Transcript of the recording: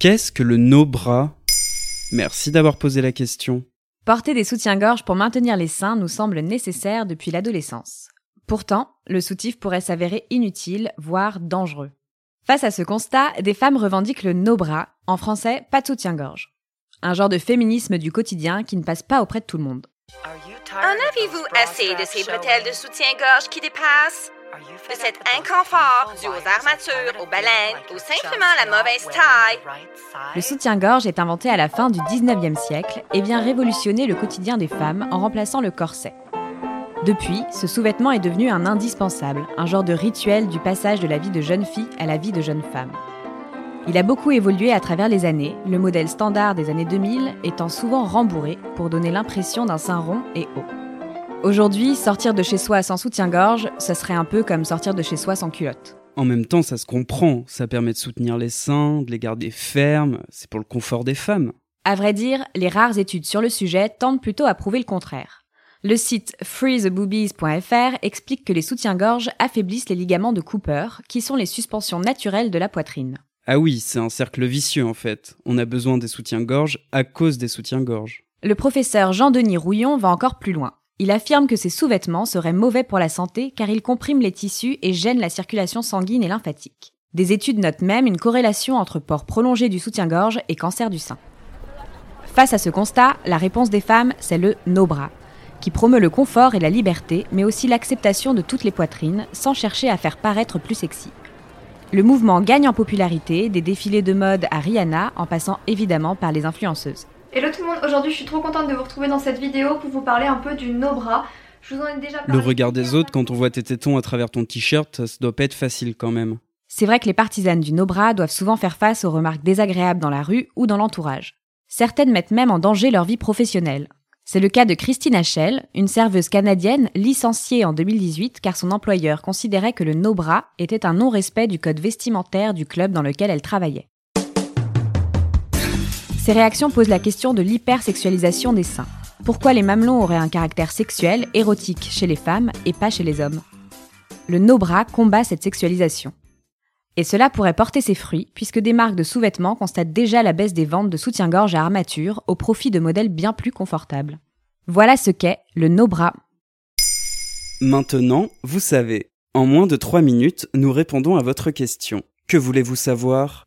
Qu'est-ce que le no-bras Merci d'avoir posé la question. Porter des soutiens-gorge pour maintenir les seins nous semble nécessaire depuis l'adolescence. Pourtant, le soutif pourrait s'avérer inutile, voire dangereux. Face à ce constat, des femmes revendiquent le no-bras, en français pas de soutien-gorge. Un genre de féminisme du quotidien qui ne passe pas auprès de tout le monde. En avez-vous assez de ces bretelles de soutien-gorge qui dépassent? De cet inconfort dû aux armatures, aux baleines ou simplement la mauvaise taille? Le soutien-gorge est inventé à la fin du 19e siècle et vient révolutionner le quotidien des femmes en remplaçant le corset. Depuis, ce sous-vêtement est devenu un indispensable, un genre de rituel du passage de la vie de jeune fille à la vie de jeune femme. Il a beaucoup évolué à travers les années, le modèle standard des années 2000 étant souvent rembourré pour donner l'impression d'un sein rond et haut. Aujourd'hui, sortir de chez soi sans soutien-gorge, ça serait un peu comme sortir de chez soi sans culotte. En même temps, ça se comprend, ça permet de soutenir les seins, de les garder fermes, c'est pour le confort des femmes. À vrai dire, les rares études sur le sujet tendent plutôt à prouver le contraire. Le site freetheboobies.fr explique que les soutiens-gorge affaiblissent les ligaments de Cooper, qui sont les suspensions naturelles de la poitrine. Ah oui, c'est un cercle vicieux en fait. On a besoin des soutiens-gorge à cause des soutiens-gorge. Le professeur Jean-Denis Rouillon va encore plus loin. Il affirme que ces sous-vêtements seraient mauvais pour la santé car ils compriment les tissus et gênent la circulation sanguine et lymphatique. Des études notent même une corrélation entre port prolongé du soutien-gorge et cancer du sein. Face à ce constat, la réponse des femmes, c'est le no-bras qui promeut le confort et la liberté, mais aussi l'acceptation de toutes les poitrines, sans chercher à faire paraître plus sexy. Le mouvement gagne en popularité, des défilés de mode à Rihanna, en passant évidemment par les influenceuses. Hello tout le monde, aujourd'hui je suis trop contente de vous retrouver dans cette vidéo pour vous parler un peu du no-bras. Je vous en ai déjà parlé. Le regard des autres quand on voit tes tétons à travers ton t-shirt, ça doit pas être facile quand même. C'est vrai que les partisanes du no-bras doivent souvent faire face aux remarques désagréables dans la rue ou dans l'entourage. Certaines mettent même en danger leur vie professionnelle. C'est le cas de Christine Hachel, une serveuse canadienne licenciée en 2018 car son employeur considérait que le no-bras était un non-respect du code vestimentaire du club dans lequel elle travaillait. Ces réactions posent la question de l'hypersexualisation des seins. Pourquoi les mamelons auraient un caractère sexuel, érotique chez les femmes et pas chez les hommes? Le no-bras combat cette sexualisation. Et cela pourrait porter ses fruits, puisque des marques de sous-vêtements constatent déjà la baisse des ventes de soutien-gorge à armature au profit de modèles bien plus confortables. Voilà ce qu'est le no-bras. Maintenant, vous savez. En moins de 3 minutes, nous répondons à votre question. Que voulez-vous savoir?